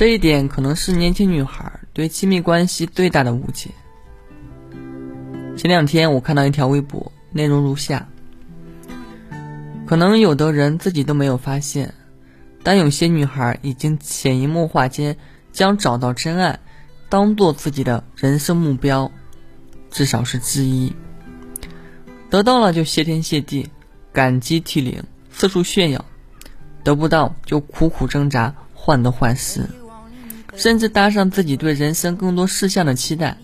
这一点可能是年轻女孩对亲密关系最大的误解。前两天我看到一条微博，内容如下：可能有的人自己都没有发现，但有些女孩已经潜移默化间将找到真爱当做自己的人生目标，至少是之一。得到了就谢天谢地，感激涕零，四处炫耀；得不到就苦苦挣扎，患得患失，甚至搭上自己对人生更多事项的期待。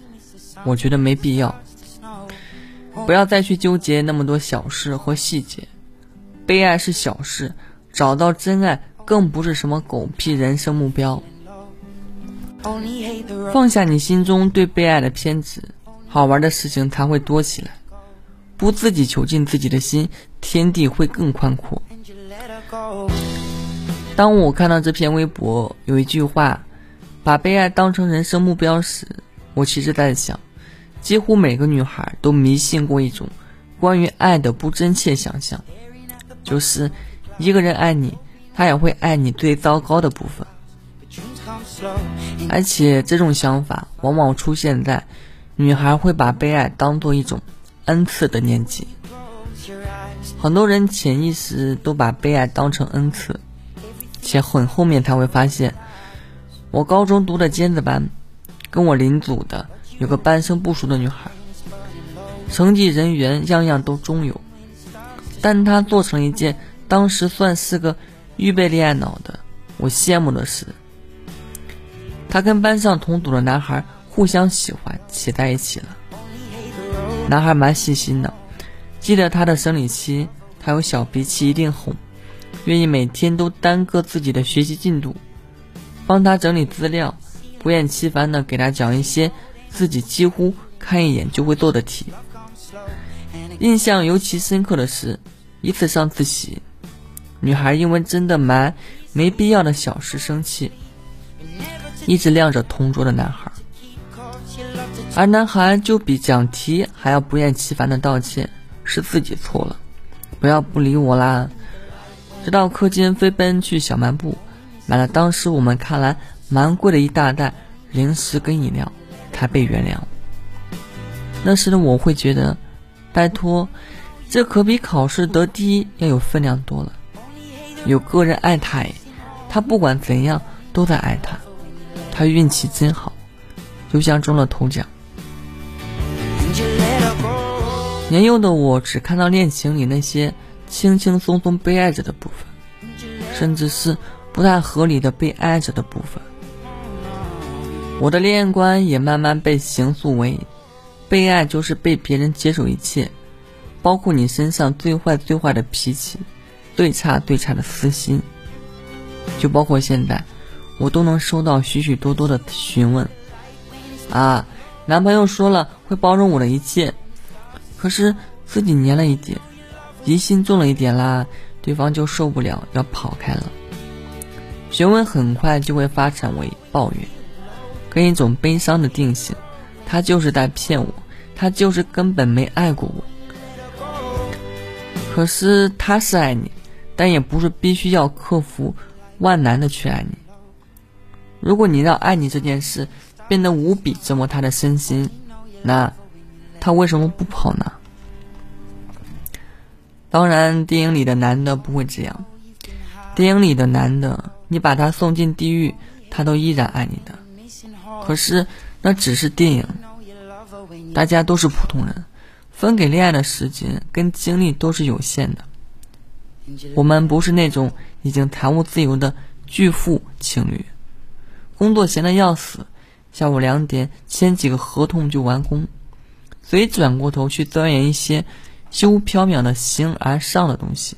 我觉得没必要。不要再去纠结那么多小事或细节，被爱是小事，找到真爱更不是什么狗屁人生目标。放下你心中对被爱的偏执，好玩的事情才会多起来。不自己囚禁自己的心，天地会更宽阔。当我看到这篇微博有一句话，把被爱当成人生目标时，我其实在想。几乎每个女孩都迷信过一种关于爱的不真切想象，就是一个人爱你，他也会爱你最糟糕的部分。而且这种想法往往出现在女孩会把被爱当做一种恩赐的年纪。很多人潜意识都把被爱当成恩赐，且很后面才会发现，我高中读的尖子班，跟我邻组的。有个半生不熟的女孩，成绩、人缘样样都中游，但她做成一件当时算是个预备恋爱脑的。我羡慕的是，她跟班上同组的男孩互相喜欢，骑在一起了。男孩蛮细心的，记得她的生理期，她有小脾气，一定哄，愿意每天都耽搁自己的学习进度，帮他整理资料，不厌其烦的给他讲一些。自己几乎看一眼就会做的题，印象尤其深刻的是，一次上自习，女孩因为真的蛮没必要的小事生气，一直晾着同桌的男孩，而男孩就比讲题还要不厌其烦的道歉，是自己错了，不要不理我啦。直到课间飞奔去小卖部，买了当时我们看来蛮贵的一大袋零食跟饮料。才被原谅。那时的我会觉得，拜托，这可比考试得第一要有分量多了。有个人爱他，他不管怎样都在爱他，他运气真好，就像中了头奖。年幼的我只看到恋情里那些轻轻松松被爱着的部分，甚至是不太合理的被爱着的部分。我的恋爱观也慢慢被形塑为，被爱就是被别人接受一切，包括你身上最坏最坏的脾气，最差最差的私心，就包括现在，我都能收到许许多多的询问。啊，男朋友说了会包容我的一切，可是自己黏了一点，疑心重了一点啦，对方就受不了要跑开了。询问很快就会发展为抱怨。跟一种悲伤的定性，他就是在骗我，他就是根本没爱过我。可是他是爱你，但也不是必须要克服万难的去爱你。如果你让爱你这件事变得无比折磨他的身心，那他为什么不跑呢？当然，电影里的男的不会这样。电影里的男的，你把他送进地狱，他都依然爱你的。可是，那只是电影。大家都是普通人，分给恋爱的时间跟精力都是有限的。我们不是那种已经财务自由的巨富情侣，工作闲的要死，下午两点签几个合同就完工，所以转过头去钻研一些虚无缥缈的形而上的东西，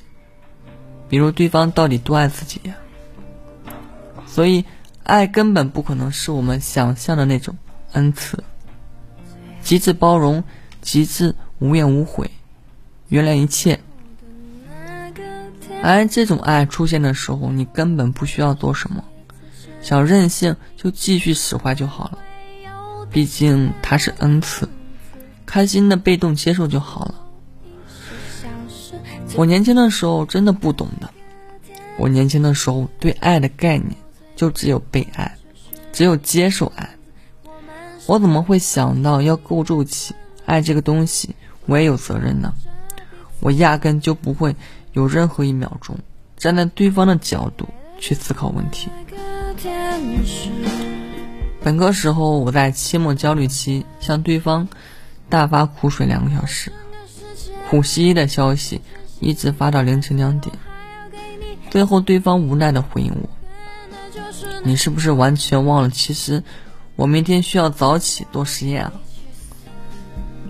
比如对方到底多爱自己呀？所以。爱根本不可能是我们想象的那种恩赐，极致包容，极致无怨无悔，原谅一切。而这种爱出现的时候，你根本不需要做什么，想任性就继续使坏就好了。毕竟它是恩赐，开心的被动接受就好了。我年轻的时候真的不懂的，我年轻的时候对爱的概念。就只有被爱，只有接受爱。我怎么会想到要构筑起爱这个东西？我也有责任呢。我压根就不会有任何一秒钟站在对方的角度去思考问题。本科时候，我在期末焦虑期向对方大发苦水两个小时，苦兮兮的消息一直发到凌晨两点，最后对方无奈的回应我：“你是不是完全忘了？其实我明天需要早起做实验啊。”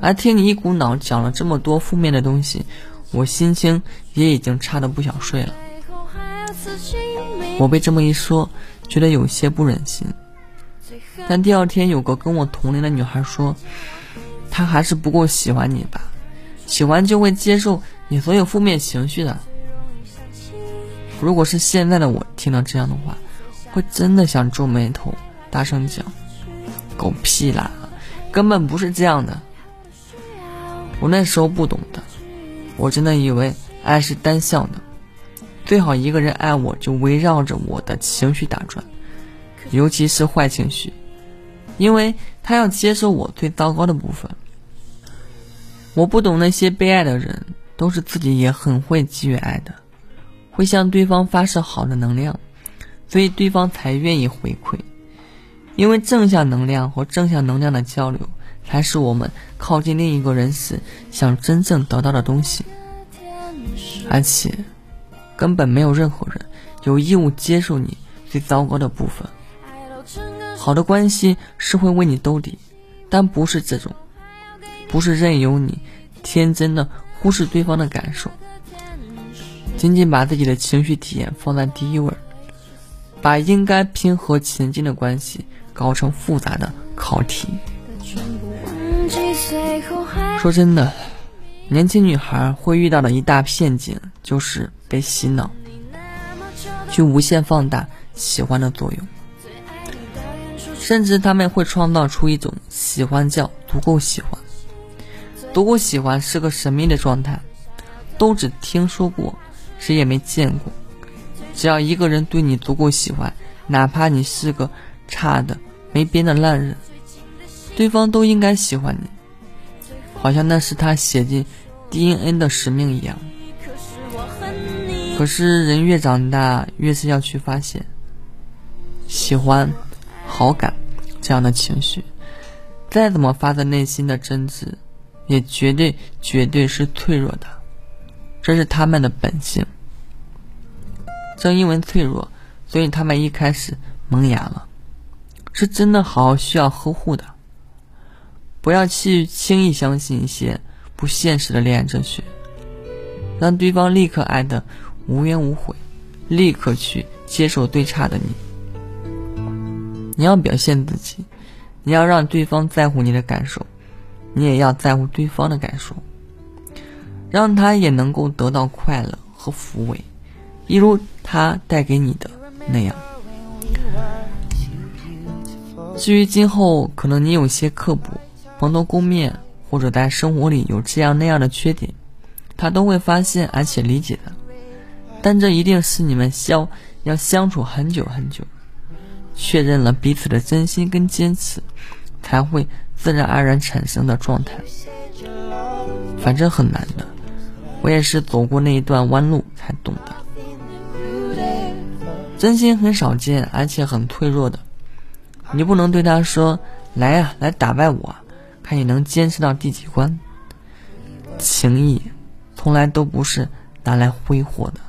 而听你一股脑讲了这么多负面的东西，我心情也已经差的不想睡了。我被这么一说，觉得有些不忍心。但第二天，有个跟我同龄的女孩说，她还是不够喜欢你吧？喜欢就会接受你所有负面情绪的。如果是现在的我听到这样的话，会真的想皱眉头，大声讲：“狗屁啦，根本不是这样的。”我那时候不懂的，我真的以为爱是单向的，最好一个人爱我就围绕着我的情绪打转，尤其是坏情绪，因为他要接受我最糟糕的部分。我不懂那些被爱的人都是自己也很会给予爱的，会向对方发射好的能量，所以对方才愿意回馈，因为正向能量和正向能量的交流。才是我们靠近另一个人时想真正得到的东西，而且根本没有任何人有义务接受你最糟糕的部分。好的关系是会为你兜底，但不是这种，不是任由你天真的忽视对方的感受，仅仅把自己的情绪体验放在第一位，把应该平和前进的关系搞成复杂的考题。说真的，年轻女孩会遇到的一大陷阱就是被洗脑，去无限放大喜欢的作用，甚至他们会创造出一种喜欢叫足够喜欢。足够喜欢是个神秘的状态，都只听说过，谁也没见过。只要一个人对你足够喜欢，哪怕你是个差的没边的烂人。对方都应该喜欢你，好像那是他写进 DNA 的使命一样。可是人越长大，越是要去发现，喜欢、好感这样的情绪，再怎么发自内心的真挚，也绝对绝对是脆弱的，这是他们的本性。正因为脆弱，所以他们一开始萌芽了，是真的好需要呵护的。不要去轻易相信一些不现实的恋爱哲学，让对方立刻爱的无怨无悔，立刻去接受最差的你。你要表现自己，你要让对方在乎你的感受，你也要在乎对方的感受，让他也能够得到快乐和抚慰，一如他带给你的那样。至于今后，可能你有些刻薄。蓬头垢面，或者在生活里有这样那样的缺点，他都会发现而且理解的。但这一定是你们相要相处很久很久，确认了彼此的真心跟坚持，才会自然而然产生的状态。反正很难的，我也是走过那一段弯路才懂的。真心很少见，而且很脆弱的。你不能对他说：“来呀，来打败我。”看你能坚持到第几关？情谊从来都不是拿来挥霍的。